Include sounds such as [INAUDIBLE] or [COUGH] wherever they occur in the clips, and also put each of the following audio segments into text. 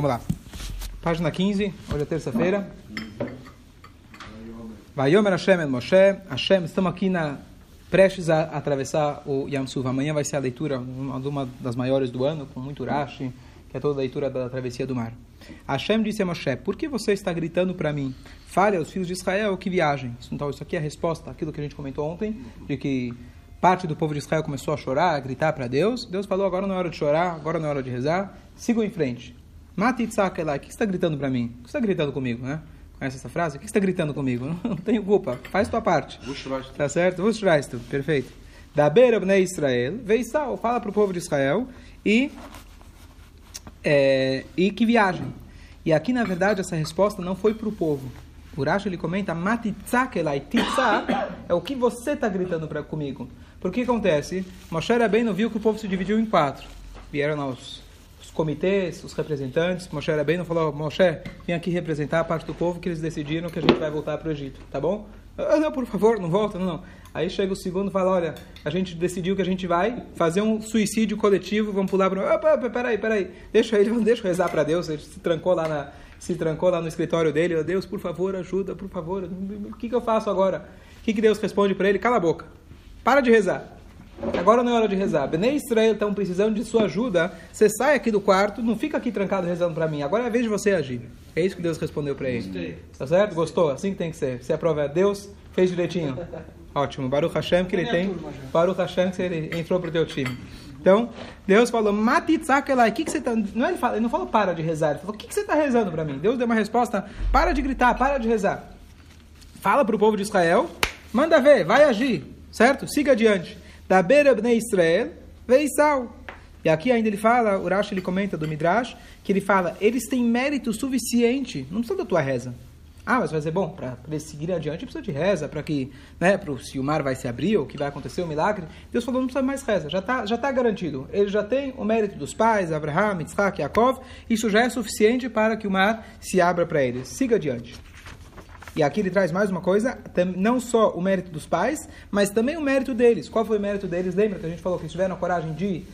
Vamos lá. Página 15, hoje é terça-feira. Vayomer Hashem el Moshe. Hashem, estamos aqui na, prestes a atravessar o Yam Suf. Amanhã vai ser a leitura, uma, uma das maiores do ano, com muito Rashi, que é toda a leitura da travessia do mar. Hashem disse a Moshe, por que você está gritando para mim? Fale aos filhos de Israel que viajem. Então, isso aqui é a resposta àquilo que a gente comentou ontem, de que parte do povo de Israel começou a chorar, a gritar para Deus. Deus falou, agora não é hora de chorar, agora não é hora de rezar. Sigam em frente. Mate Itzakelai, o que você está gritando para mim? O que você está gritando comigo, né? Conhece essa frase? O que você está gritando comigo? Não, [LAUGHS] não tenho culpa, faz tua parte. Tá certo? Vushrastu, perfeito. Da beira bnei Israel, Veissal, fala para o povo de Israel e, é, e que viajem. E aqui, na verdade, essa resposta não foi para o povo. O Rashi, ele comenta, Matitzakelai, Titza [COUGHS] é o que você está gritando pra, comigo. Por que acontece? Moshe Rabbeinu viu que o povo se dividiu em quatro. Vieram os comitês, os representantes, Moshe Rabbeinu falou, Moshe, vem aqui representar a parte do povo que eles decidiram que a gente vai voltar para o Egito, tá bom? Ah, não, por favor, não volta, não, não. Aí chega o segundo e fala, olha, a gente decidiu que a gente vai fazer um suicídio coletivo, vamos pular para... Opa, peraí, peraí, deixa ele, [LAUGHS] deixa eu rezar para Deus, ele se trancou lá na... Se trancou lá no escritório dele, oh, Deus, por favor, ajuda, por favor, o que, que eu faço agora? O que, que Deus responde para ele? Cala a boca, para de rezar. Agora não é hora de rezar. Bnei Israel estão precisando de sua ajuda. Você sai aqui do quarto, não fica aqui trancado rezando para mim. Agora é a vez de você agir. É isso que Deus respondeu para ele. Gostei. Tá certo? Gostou? Assim que tem que ser. Você aprova Deus, fez direitinho. [LAUGHS] Ótimo. Baruch Hashem que ele tem. Baruch Hashem que ele entrou pro teu time. Então, Deus falou, Matitzakelai, o que, que você está... Não, é ele, fala, ele não falou para de rezar, ele falou, o que, que você está rezando para mim? Deus deu uma resposta, para de gritar, para de rezar. Fala para o povo de Israel, manda ver, vai agir, certo? Siga adiante. Da beira Israel. E aqui ainda ele fala, o Rashi ele comenta do Midrash, que ele fala, eles têm mérito suficiente, não precisa da tua reza. Ah, mas vai ser bom, para eles seguirem adiante precisa de reza, para que, né, pro, se o mar vai se abrir ou que vai acontecer o milagre. Deus falou, não precisa mais reza, já está já tá garantido. Ele já tem o mérito dos pais, Abraham, Yitzhak, Yaakov, isso já é suficiente para que o mar se abra para eles. Siga adiante. E aqui ele traz mais uma coisa, não só o mérito dos pais, mas também o mérito deles. Qual foi o mérito deles? Lembra que a gente falou que eles tiveram a coragem de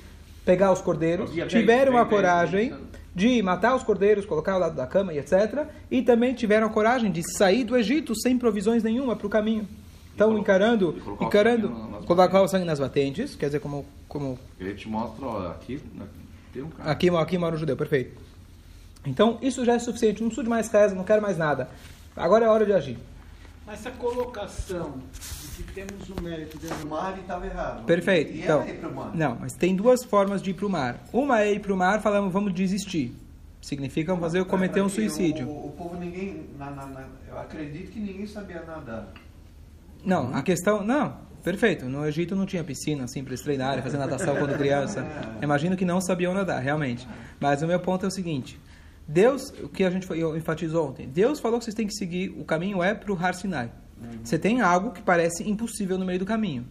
pegar os cordeiros, tiveram a coragem de matar os cordeiros, colocar ao lado da cama e etc. E também tiveram a coragem de sair do Egito sem provisões nenhuma para o caminho. Então, encarando, encarando, colocar o sangue nas batentes, quer dizer, como... como Ele te mostra, ó, aqui, né, tem um cara. Aqui, aqui mora o judeu, perfeito. Então, isso já é suficiente, não preciso de mais reza, não quero mais nada. Agora é hora de agir. Mas essa colocação de que temos o mérito dentro O mar estava errado. Perfeito. E Então, mar. não, mas tem duas formas de ir para o mar. Uma é ir para o mar falando vamos desistir. Significa fazer cometer um Porque suicídio. O, o povo ninguém, na- na- na- eu acredito que ninguém sabia nadar. Não, a questão. Não, perfeito. No Egito não tinha piscina assim para eles treinarem, fazer natação quando [LAUGHS] criança. Imagino que não sabiam nadar, realmente. Mas o meu ponto é o seguinte: Deus, o que a gente eu enfatizou ontem, Deus falou que vocês têm que seguir, o caminho é para o Har Sinai. Você tem algo que parece impossível no meio do caminho.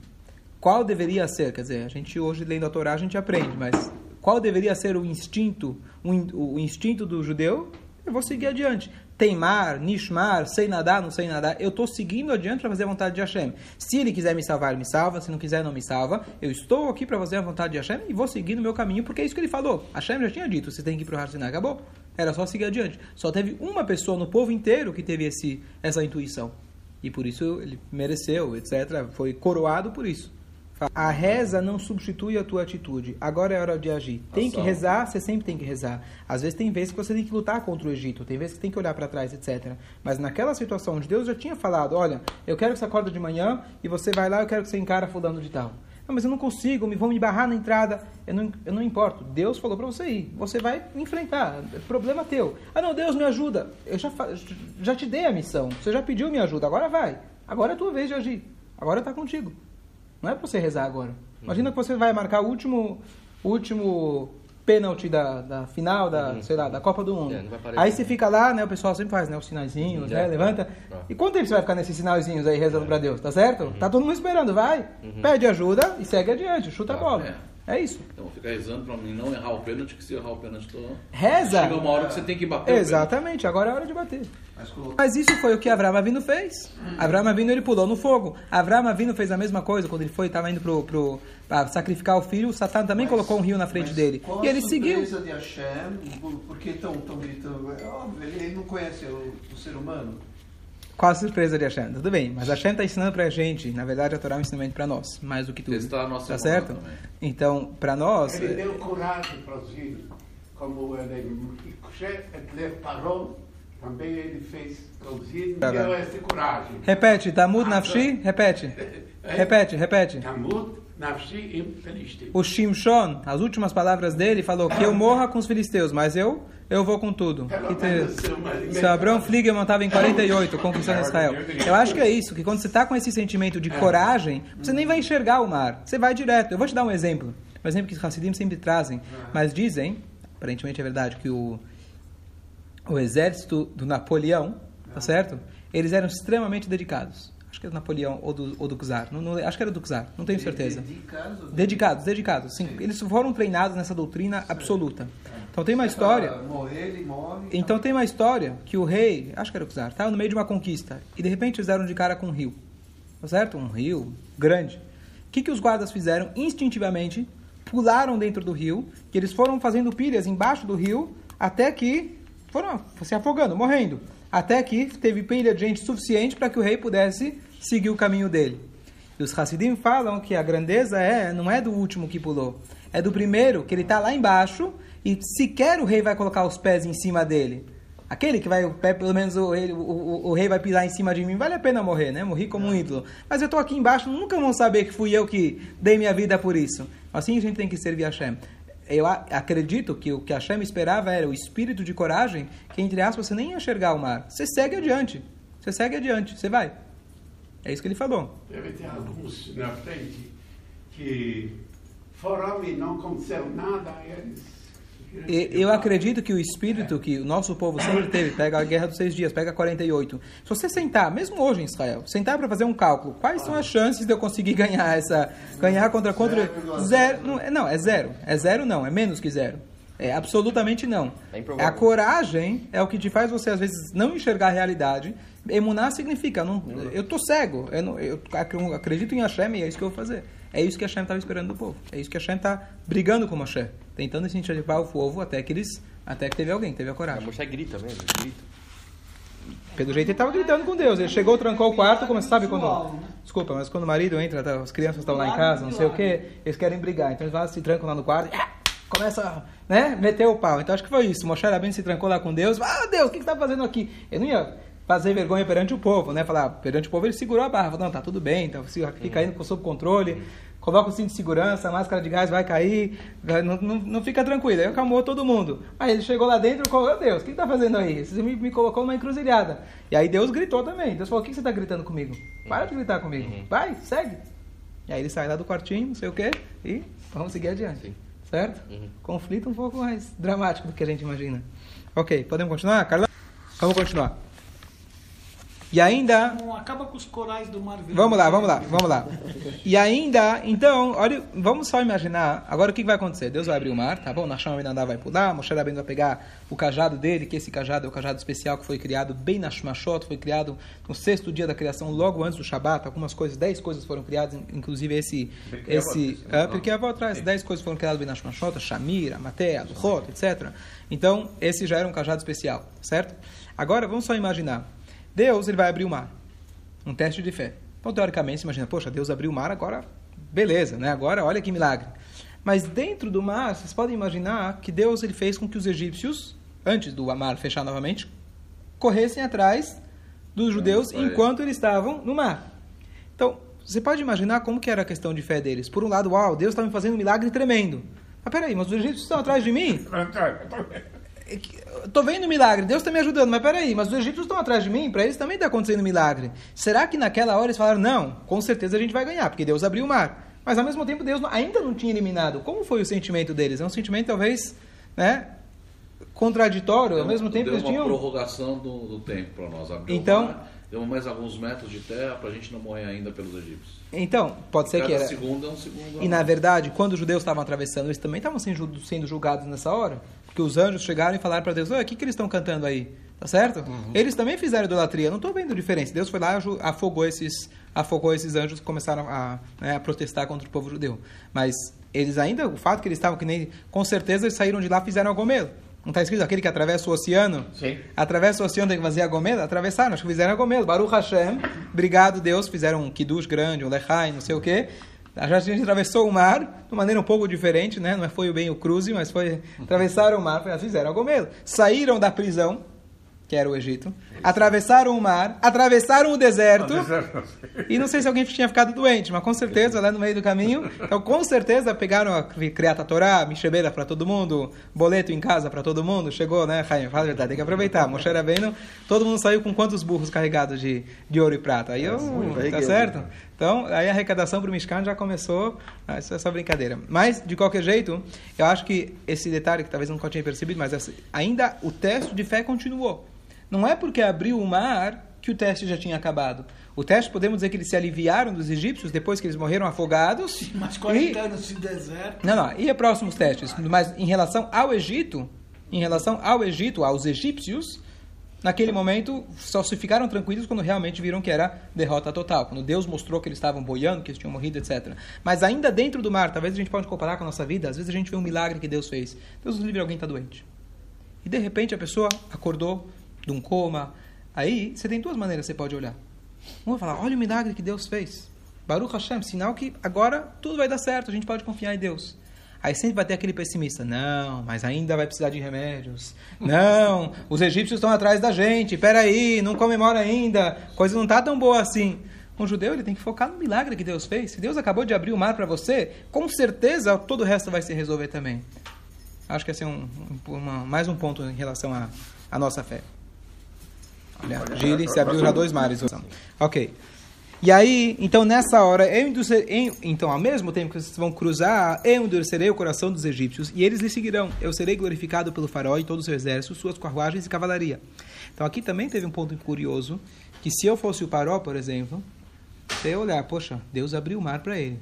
Qual deveria ser? Quer dizer, a gente hoje lendo a Torá a gente aprende, mas qual deveria ser o instinto, o, in- o instinto do judeu? Eu vou seguir adiante. Teimar, nishmar, sei nadar, não sei nadar. Eu estou seguindo adiante para fazer a vontade de Hashem. Se ele quiser me salvar, me salva. Se não quiser, não me salva. Eu estou aqui para fazer a vontade de Hashem e vou seguir no meu caminho, porque é isso que ele falou. Hashem já tinha dito, você tem que ir para o Har Sinai. Acabou. Era só seguir adiante. Só teve uma pessoa no povo inteiro que teve esse, essa intuição. E por isso ele mereceu, etc. Foi coroado por isso. A reza não substitui a tua atitude. Agora é hora de agir. Tem que rezar, você sempre tem que rezar. Às vezes tem vezes que você tem que lutar contra o Egito, tem vezes que tem que olhar para trás, etc. Mas naquela situação onde Deus já tinha falado, olha, eu quero que você acorda de manhã e você vai lá, eu quero que você encara fulano de tal. Não, mas eu não consigo, me vão me barrar na entrada. Eu não, eu não importo. Deus falou para você ir. Você vai enfrentar. É problema teu. Ah, não, Deus me ajuda. Eu já, já te dei a missão. Você já pediu minha ajuda. Agora vai. Agora é a tua vez de agir. Agora está contigo. Não é para você rezar agora. Imagina que você vai marcar o último, último pênalti da, da final da, sei lá, da Copa do Mundo. É, vai aparecer. aí você fica lá, né? O pessoal sempre faz, né? Os sinaizinhos, né? É, Levanta. é. E quanto tempo você vai ficar nesses sinalzinhos aí rezando para Deus, tá certo? Tá todo mundo esperando, vai. Pede ajuda e segue adiante, chuta a bola. É. Isso. Então fica rezando pra mim não errar o pênalti, que se eu errar o pênalti, tô... Reza. chega uma hora que você tem que bater. o Exatamente, agora é hora de bater. Mas isso foi o que Avraham Avinu fez. Avraham Avinu ele pulou no fogo. Avraham Avinu fez a mesma coisa quando ele foi estava indo pro, pro pra sacrificar o filho. O Satan também Mas- colocou um rio na frente mas dele e ele seguiu. surpresa de Hashem? Por, por que estão gritando? É óbvio, ele, ele não conhece o, o ser humano. Qual a surpresa de Hashem? Tudo bem, mas Hashem está ensinando pra gente. Na verdade, a Torá é um ensinamento para nós, mais do que tudo. Testar a nossa tá certo? também. Então, para nós, Ele é, deu coragem para os filhos. Como ele, Etler parou, também ele fez para os filhos, Tá deu bem. essa coragem. repete, Tamud Ah, Nafshi, [LAUGHS] repete. Repete, repete. Tamut, Nafshi e Felistim. O Shimshon, as últimas palavras dele, falou que eu morra com os filisteus, mas eu eu vou com tudo. Seu Abrão Fliegerman estava em 48, conquistando Israel. Eu acho que é isso, que quando você está com esse sentimento de coragem, você nem vai enxergar o mar, você vai direto. Eu vou te dar um exemplo, um exemplo que os Hassidim sempre trazem, mas dizem, aparentemente é verdade, que o, o exército do Napoleão, tá certo? Eles eram extremamente dedicados. Acho que era do Napoleão ou do, ou do Czar, não, não- acho que era do Czar, não tenho certeza. Dedicados Dedicados, dedicados. Sim, eles foram treinados nessa doutrina absoluta. Então tem uma história. Pra morrer, ele morre. Então tem uma história que o rei, acho que era o Czar, estava no meio de uma conquista e de repente eles deram de cara com um rio. Tá certo? Um rio grande. O que, que os guardas fizeram? Instintivamente pularam dentro do rio e eles foram fazendo pilhas embaixo do rio até que foram se afogando, morrendo. Até que teve pilha de gente suficiente para que o rei pudesse seguir o caminho dele. E os Hassidim falam que a grandeza é não é do último que pulou, é do primeiro, que ele está lá embaixo e sequer o rei vai colocar os pés em cima dele. Aquele que vai, o pé, pelo menos o, rei- o, o, o rei vai pisar em cima de mim, vale a pena morrer, né? Morri como um ídolo. Mas eu estou aqui embaixo, nunca vão saber que fui eu que dei minha vida por isso. Assim a gente tem que servir a Hashem. Eu a- acredito que o que Hashem esperava era o espírito de coragem, que entre aspas você nem ia enxergar o mar. Você segue adiante. Você segue adiante, você vai. É isso que ele falou. Deve ter alguns na frente que foram e não aconteceu nada, eles... E- Eu acredito que o espírito que o nosso povo sempre teve, pega a Guerra dos Seis Dias, pega 48. Se você sentar, mesmo hoje em Israel, sentar para fazer um cálculo, quais são as chances de eu conseguir ganhar essa, ganhar contra contra zero? Não, é- não, é zero. É zero não, é menos que zero. É absolutamente não. É. A coragem é o que te faz você às vezes não enxergar a realidade. Emunar significa, não, eu tô cego, eu, não, eu ac- acredito em Hashem e é isso que eu vou fazer. É isso que Hashem estava esperando do povo. É isso que Hashem está brigando com Moshe, tentando incentivar o povo até que eles, até que teve alguém, teve a A coragem. Moshe grita mesmo, grita. Pelo jeito ele estava gritando com Deus. Ele chegou, trancou o quarto, como sabe quando. Desculpa, mas quando o marido entra, tá, as crianças estão lá em casa, não sei o que, eles querem brigar. Então eles vão, se trancam lá no quarto ah, começa a né, meter o pau. Então acho que foi isso. Moshe Rabbeinu se trancou lá com Deus. Ah, Deus, o que está fazendo aqui? Eu não ia fazer vergonha perante o povo, né? Falar, perante o povo ele segurou a barra. Falou, não, tá tudo bem, então fica indo sob controle. Coloca o cinto de segurança, a máscara de gás vai cair, não, não, não fica tranquilo. Aí acalmou todo mundo. Aí ele chegou lá dentro e falou, meu Deus, o que está fazendo aí? Você me, me colocou numa encruzilhada. E aí Deus gritou também. Deus falou, o que você está gritando comigo? Para de gritar comigo. Vai, segue. E aí ele sai lá do quartinho, não sei o quê, e vamos seguir adiante. Sim. Certo? Uhum. Conflito um pouco mais dramático do que a gente imagina. Ok, podemos continuar, Carla? Vamos continuar. E ainda Não acaba com os corais do Mar Vermelho. Vamos lá, vamos lá, vamos lá. E ainda, então, olha, vamos só imaginar, agora o que vai acontecer? Deus vai abrir o mar, tá bom? Nashon Aminadá vai pular, Moshe Rabbeinu vai pegar o cajado dele, que esse cajado é o cajado especial que foi criado bem na Shmashot, foi criado no sexto dia da criação, logo antes do Shabat, algumas coisas, dez coisas foram criadas, inclusive esse, Pirkei esse, Avot, ah, porque avó atrás, dez coisas foram criadas bem na Shmashot, a Shamir, a Maté, a Luchot, etc. Então, esse já era um cajado especial, certo? Agora, vamos só imaginar, Deus, ele vai abrir o mar um teste de fé. Então, teoricamente, você imagina, poxa, Deus abriu o mar, agora, beleza, né? Agora, olha que milagre. Mas dentro do mar, vocês podem imaginar que Deus ele fez com que os egípcios, antes do mar fechar novamente, corressem atrás dos judeus ele. enquanto eles estavam no mar. Então, você pode imaginar como que era a questão de fé deles. Por um lado, uau, Deus está me fazendo um milagre tremendo. Mas peraí, mas os egípcios estão atrás de mim? Estou vendo milagre, Deus está me ajudando, mas peraí, mas os egípcios estão atrás de mim, para eles também está acontecendo um milagre. Será que naquela hora eles falaram, não, com certeza a gente vai ganhar, porque Deus abriu o mar. Mas ao mesmo tempo Deus ainda não tinha eliminado. Como foi o sentimento deles? É um sentimento talvez, né, contraditório, ao mesmo tempo deu eles uma tinham... prorrogação do, do tempo para nós. Abriu Então- o mar, deu mais alguns metros de terra para a gente não morrer ainda pelos egípcios. Então, pode ser Cada que era... segundo é um segundo. E na mais. verdade, quando os judeus estavam atravessando, eles também estavam sendo julgados nessa hora. Porque os anjos chegaram e falaram para Deus: Olha, o que, que eles estão cantando aí? Tá certo? Eles também fizeram idolatria. Não estou vendo diferença. Deus foi lá e afogou esses, afogou esses anjos que começaram a, né, a protestar contra o povo judeu. Mas eles ainda, o fato que eles estavam que nem. Com certeza eles saíram de lá e fizeram gomelo. Não está escrito aquele que atravessa o oceano? Sim. Atravessa o oceano tem que fazer a gomelo? Atravessaram, acho que fizeram a gomelo. Baruch Hashem, obrigado Deus, fizeram um kiddush grande, um lechai, não sei o quê. A gente atravessou o mar de uma maneira um pouco diferente, né? Não foi bem o cruze, mas foi atravessaram o mar, foi- fizeram a gomelo. Saíram da prisão, que era o Egito, atravessaram o mar, atravessaram o deserto. E não sei se alguém tinha ficado doente, mas com certeza lá no meio do caminho. Então, com certeza pegaram a Criata Torá, Michebeira para todo mundo, boleto em casa para todo mundo. Chegou, né, Jaime? Fala a verdade, tem que aproveitar. Moshe Rabbeinu, todo mundo saiu com quantos burros carregados de, de ouro e prata? Aí eu, tá certo? Então, aí a arrecadação para o Mishkan já começou. Ah, isso é só brincadeira. Mas, de qualquer jeito, eu acho que esse detalhe que talvez eu nunca tinha percebido, mas essa- ainda o teste de fé continuou. Não é porque abriu o mar que o teste já tinha acabado. O teste, podemos dizer que eles se aliviaram dos egípcios depois que eles morreram afogados. Mas e, 40 anos de deserto. não, não, e próximos testes. Mas em relação ao Egito, em relação ao Egito, aos egípcios, naquele momento só se ficaram tranquilos quando realmente viram que era derrota total. Quando Deus mostrou que eles estavam boiando, que eles tinham morrido, etc. Mas ainda dentro do mar, talvez a gente pode comparar com a nossa vida, às vezes a gente vê um milagre que Deus fez. Deus nos livre alguém está doente. E de repente a pessoa acordou de um coma. Aí você tem duas maneiras que você pode olhar. Uma é falar, olha o milagre que Deus fez. Baruch Hashem, sinal que agora tudo vai dar certo, a gente pode confiar em Deus. Aí sempre vai ter aquele pessimista, não, mas ainda vai precisar de remédios. [LAUGHS] Não, os egípcios estão atrás da gente, peraí, não comemora ainda, coisa não está tão boa assim. Um judeu ele tem que focar no milagre que Deus fez. Se Deus acabou de abrir o mar para você, com certeza todo o resto vai se resolver também. Acho que esse é um, um- uma- mais um ponto em relação à à nossa fé. Gili, se abriu já dois mares. Ok. E aí, então nessa hora, eu então ao mesmo tempo que vocês vão cruzar, eu endurecerei o coração dos egípcios e eles lhe seguirão. Eu serei glorificado pelo faraó e todo o seu exército, suas carruagens e cavalaria. Então aqui também teve um ponto curioso, que se eu fosse o faraó, por exemplo, você ia olhar, poxa, Deus abriu o mar para ele.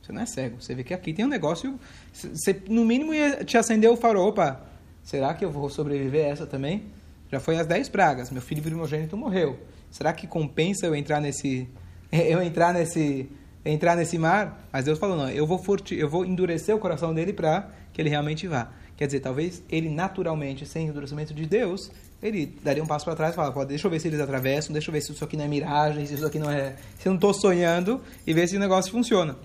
Você não é cego. Você vê que aqui tem um negócio. Você, no mínimo, ia te acender o farol. Opa, será que eu vou sobreviver a essa também? Já foi as 10 pragas. Meu filho primogênito morreu. Será que compensa eu entrar nesse. [LAUGHS] Eu entrar nesse. Entrar nesse mar? Mas Deus falou: não, eu vou, forti, eu vou endurecer o coração dele para que ele realmente vá. Quer dizer, talvez ele naturalmente, sem endurecimento de Deus, ele daria um passo para trás e falaria: "Pô, deixa eu ver se eles atravessam, deixa eu ver se isso aqui não é miragem, se isso aqui não é. Se eu não estou sonhando, e ver se o negócio funciona.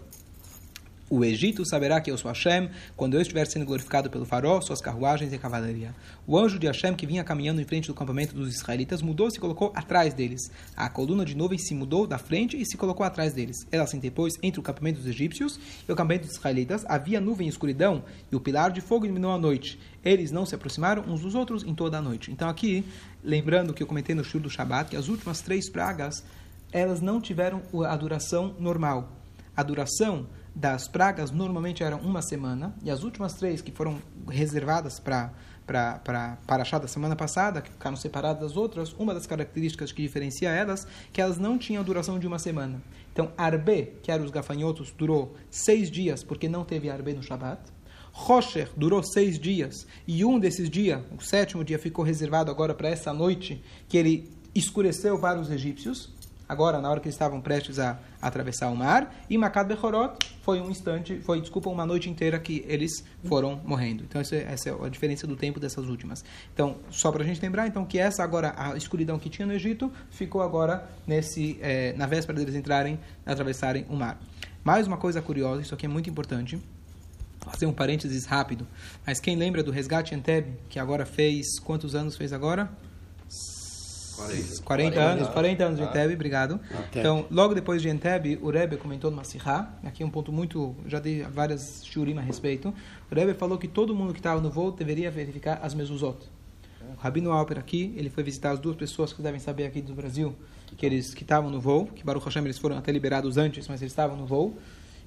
O Egito saberá que eu sou Hashem quando eu estiver sendo glorificado pelo farol, suas carruagens e cavalaria. O anjo de Hashem que vinha caminhando em frente do campamento dos israelitas mudou-se e colocou atrás deles. A coluna de nuvem se mudou da frente e se colocou atrás deles. Ela se interpôs entre o campamento dos egípcios e o campamento dos israelitas. Havia nuvem e escuridão e o pilar de fogo iluminou a noite. Eles não se aproximaram uns dos outros em toda a noite. Então aqui, lembrando que eu comentei no show do Shabat, que as últimas três pragas, elas não tiveram a duração normal. A duração das pragas normalmente eram uma semana, e as últimas três que foram reservadas para para Paraxá da semana passada, que ficaram separadas das outras, uma das características que diferencia elas, que elas não tinham duração de uma semana. Então, Arbe, que eram os gafanhotos, durou seis dias, porque não teve Arbe no Shabat. Rocher durou seis dias, e um desses dias, o sétimo dia, ficou reservado agora para essa noite, que ele escureceu para os egípcios, agora na hora que eles estavam prestes a, a atravessar o mar, e Makad Bechorot foi um instante, foi, desculpa, uma noite inteira que eles foram morrendo. Então essa, essa é a diferença do tempo dessas últimas. Então, só para a gente lembrar, então, que essa agora, a escuridão que tinha no Egito, ficou agora nesse, eh, na véspera deles entrarem, atravessarem o mar. Mais uma coisa curiosa, isso aqui é muito importante, fazer um parênteses rápido, mas quem lembra do resgate Entebbe, que agora fez, quantos anos fez agora? 40. 40 anos, 40 anos de Entebbe, obrigado. Então, logo depois de Entebbe, o Rebbe comentou numa Sihá, aqui é um ponto muito, já dei várias shurim a respeito, o Rebbe falou que todo mundo que estava no voo deveria verificar as mezuzot. O Rabino Alper aqui, ele foi visitar as duas pessoas que devem saber aqui do Brasil, que eles que estavam no voo, que Baruch Hashem eles foram até liberados antes, mas eles estavam no voo,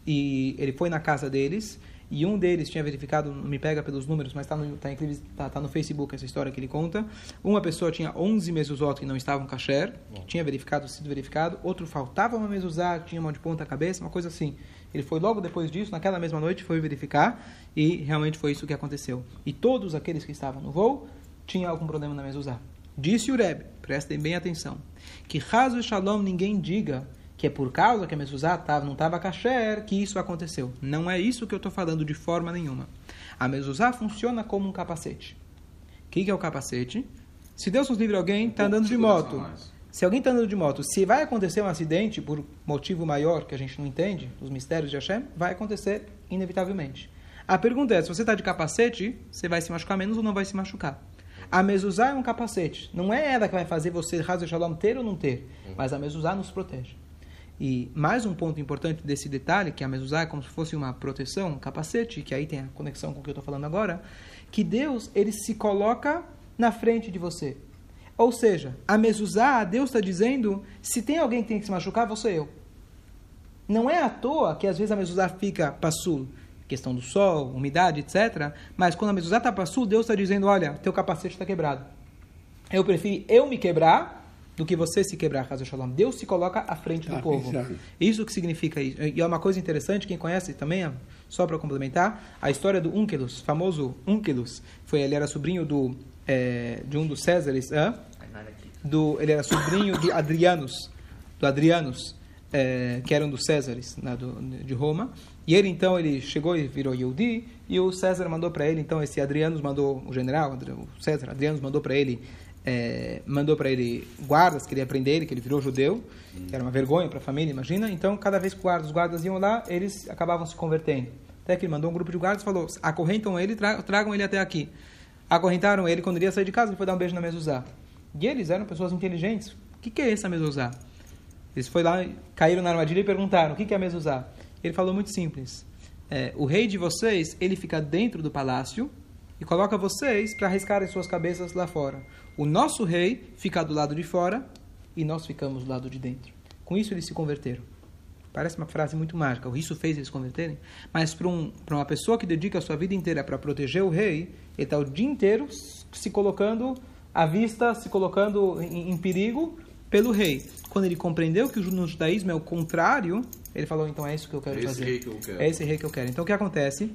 e ele foi na casa deles, e um deles tinha verificado, não me pega pelos números, mas está no, tá, tá, tá no Facebook essa história que ele conta. Uma pessoa tinha 11 mezuzot que não estavam kasher, que tinha verificado, sido verificado. Outro faltava uma mezuzá, tinha uma de ponta cabeça, uma coisa assim. Ele foi logo depois disso, naquela mesma noite, foi verificar e realmente foi isso que aconteceu. E todos aqueles que estavam no voo tinham algum problema na mezuzá. Disse o Rebbe, prestem bem atenção, que Hazu e Shalom ninguém diga que é por causa que a mezuzá tava, não estava kasher que isso aconteceu. Não é isso que eu estou falando de forma nenhuma. A mezuzá funciona como um capacete. O que, que é o capacete? Se Deus nos livre alguém, está andando de moto. Se alguém está andando de moto, se vai acontecer um acidente por motivo maior que a gente não entende, os mistérios de Hashem, vai acontecer inevitavelmente. A pergunta é, se você está de capacete, você vai se machucar menos ou não vai se machucar? A mezuzá é um capacete. Não é ela que vai fazer você, Hazel Shalom, ter ou não ter. Mas a mezuzá nos protege. E mais um ponto importante desse detalhe, que a mezuzá é como se fosse uma proteção, um capacete, que aí tem a conexão com o que eu estou falando agora, que Deus, ele se coloca na frente de você. Ou seja, a mezuzá, Deus está dizendo, se tem alguém que tem que se machucar, ser eu. Não é à toa que às vezes a mezuzá fica passul, questão do sol, umidade, etc. Mas quando a mezuzá está passul, Deus está dizendo, olha, teu capacete está quebrado. Eu prefiro eu me quebrar do que você se quebrar, Hazel Shalom. Deus se coloca à frente do povo. Isso que significa isso. E é uma coisa interessante, quem conhece também, só para complementar, a história do Unkelus, famoso Unkelus, foi ele era sobrinho do eh, de um dos Césares, hã? do ele era sobrinho de Adrianus, do Adrianus, eh, que era um dos Césares né, do, de Roma. E ele então ele chegou e virou Yehudi, e o César mandou para ele, então esse Adrianus mandou o general, o César Adrianus mandou para ele eh, mandou para ele guardas, queria prender ele, que ele virou judeu, que era uma vergonha para a família, imagina. Então, cada vez que guardas, os guardas iam lá, eles acabavam se convertendo. Até que ele mandou um grupo de guardas e falou: acorrentam ele, tra tragam ele até aqui. Acorrentaram ele quando ele ia sair de casa, ele foi dar um beijo na mezuzá. E eles eram pessoas inteligentes. O que, que é essa mezuzá? Eles foram lá, caíram na armadilha e perguntaram: o que, que é a mezuzá? Ele falou muito simples: é, o rei de vocês, ele fica dentro do palácio e coloca vocês para arriscarem suas cabeças lá fora. O nosso rei fica do lado de fora e nós ficamos do lado de dentro. Com isso eles se converteram. Parece uma frase muito mágica. Isso fez eles converterem. Mas para um, uma pessoa que dedica a sua vida inteira para proteger o rei, ele está o dia inteiro se colocando à vista, se colocando em, em perigo pelo rei. Quando ele compreendeu que o no judaísmo é o contrário, ele falou: então é isso que eu quero É esse fazer. rei que eu quero. É esse rei que eu quero. Então o que acontece?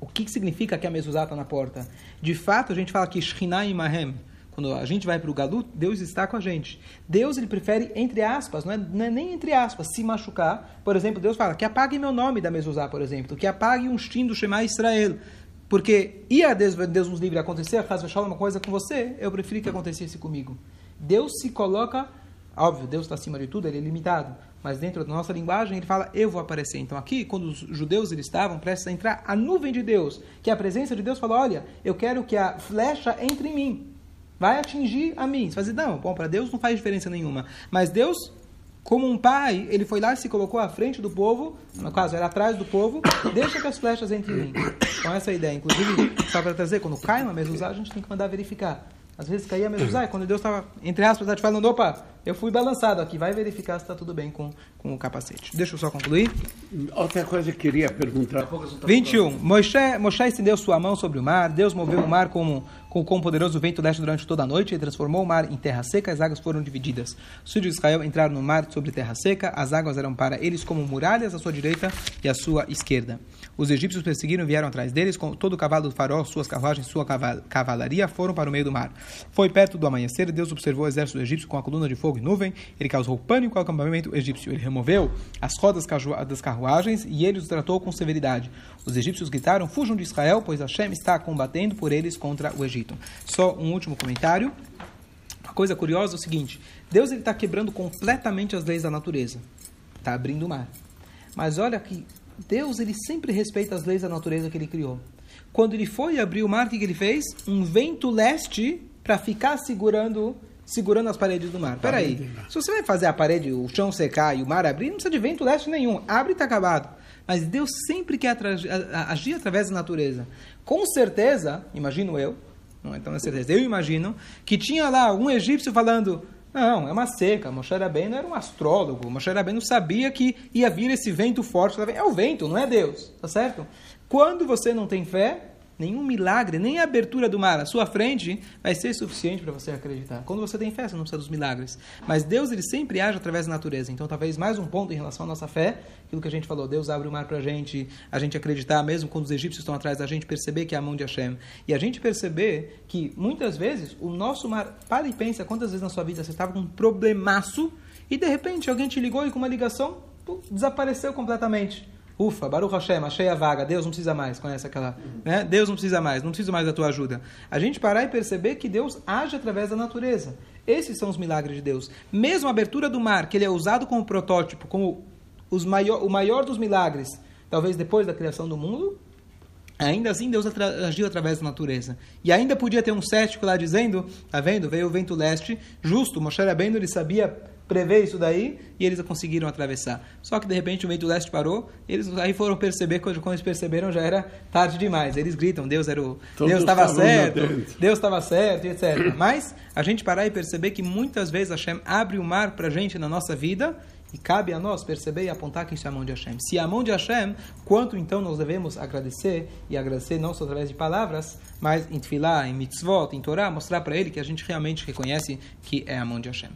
O que significa que a mezuzá está na porta? De fato, a gente fala que Shekhinah Imahem, quando a gente vai para o Galut, Deus está com a gente. Deus ele prefere, entre aspas, não é, não é nem entre aspas, se machucar. Por exemplo, Deus fala que apague meu nome da mezuzá, por exemplo, que apague um stim do Shema Israel. Porque ia Deus, Deus nos livre acontecer, caso uma coisa com você, eu preferi que acontecesse comigo. Deus se coloca, óbvio, Deus está acima de tudo, ele é limitado, mas dentro da nossa linguagem ele fala, eu vou aparecer. Então aqui, quando os judeus eles estavam prestes a entrar, a nuvem de Deus, que é a presença de Deus, falou, olha, eu quero que a flecha entre em mim, vai atingir a mim. Você vai dizer, não, bom, para Deus não faz diferença nenhuma. Mas Deus, como um pai, ele foi lá e se colocou à frente do povo, no caso, era atrás do povo, [COUGHS] deixa que as flechas entrem em mim. Então essa é a ideia. Inclusive, só para trazer, quando cai uma mezuzá, a gente tem que mandar verificar. Às vezes caía a mezuzá, quando Deus estava, entre aspas, falando, opa, eu fui balançado aqui, vai verificar se está tudo bem com, com o capacete. Deixa eu só concluir. Outra coisa que eu queria perguntar. 21. Moshe, Moshe estendeu sua mão sobre o mar. Deus moveu o mar como, com, com um poderoso vento leste durante toda a noite e transformou o mar em terra seca. As águas foram divididas. Os filhos de Israel entraram no mar sobre terra seca. As águas eram para eles como muralhas à sua direita e à sua esquerda. Os egípcios perseguiram e vieram atrás deles. Com todo o cavalo do farol, suas carruagens, sua caval- cavalaria foram para o meio do mar. Foi perto do amanhecer. Deus observou o exército egípcio com a coluna de fogo e nuvem. Ele causou pânico ao acampamento egípcio. Ele removeu as rodas das carruagens e ele os tratou com severidade. Os egípcios gritaram: Fujam de Israel, pois Hashem está combatendo por eles contra o Egito. Só um último comentário. Uma coisa curiosa é o seguinte: Deus está quebrando completamente as leis da natureza. Está abrindo o mar. Mas olha que Deus ele sempre respeita as leis da natureza que ele criou. Quando ele foi abrir o mar, o que ele fez? Um vento leste para ficar segurando segurando as paredes do mar. Peraí, se você vai fazer a parede, o chão secar e o mar abrir, não precisa de vento leste nenhum. Abre e está acabado. Mas Deus sempre quer agir através da natureza. Com certeza, imagino eu, não é então é certeza, eu imagino, que tinha lá um egípcio falando, Não, é uma seca. Moshe Rabbeinu era um astrólogo. Moshe Rabbeinu sabia que ia vir esse vento forte. É o vento, não é Deus, tá certo? Quando você não tem fé, nenhum milagre, nem a abertura do mar à sua frente vai ser suficiente para você acreditar. Quando você tem fé, você não precisa dos milagres. Mas Deus, ele sempre age através da natureza. Então, talvez mais um ponto em relação à nossa fé, aquilo que a gente falou, Deus abre o mar para a gente, a gente acreditar, mesmo quando os egípcios estão atrás da gente, perceber que é a mão de Hashem. E a gente perceber que, muitas vezes, o nosso mar... Para e pensa, quantas vezes na sua vida você estava com um problemaço e, de repente, alguém te ligou e com uma ligação, pô, desapareceu completamente. Ufa, Baruch Hashem, achei a vaga, Deus não precisa mais, conhece aquela, né? Deus não precisa mais, não preciso mais da tua ajuda. A gente parar e perceber que Deus age através da natureza. Esses são os milagres de Deus. Mesmo a abertura do mar, que ele é usado como protótipo, como os maior, o maior dos milagres, talvez depois da criação do mundo, Ainda assim, Deus agiu através da natureza. E ainda podia ter um cético lá dizendo, tá vendo, veio o vento leste, justo, Moshe Rabbeinu, ele sabia prever isso daí e eles conseguiram atravessar. Só que de repente o vento leste parou, eles aí foram perceber quando, quando eles perceberam já era tarde demais. Eles gritam, Deus era o Todos Deus estava certo, Deus estava certo, etc. Mas a gente parar e perceber que muitas vezes Hashem abre o mar para a gente na nossa vida e cabe a nós perceber e apontar que isso é a mão de Hashem. Se é a mão de Hashem, quanto então nós devemos agradecer, e agradecer não só através de palavras, mas em Tfilah, em Mitzvot, em Torá, mostrar para ele que a gente realmente reconhece que é a mão de Hashem.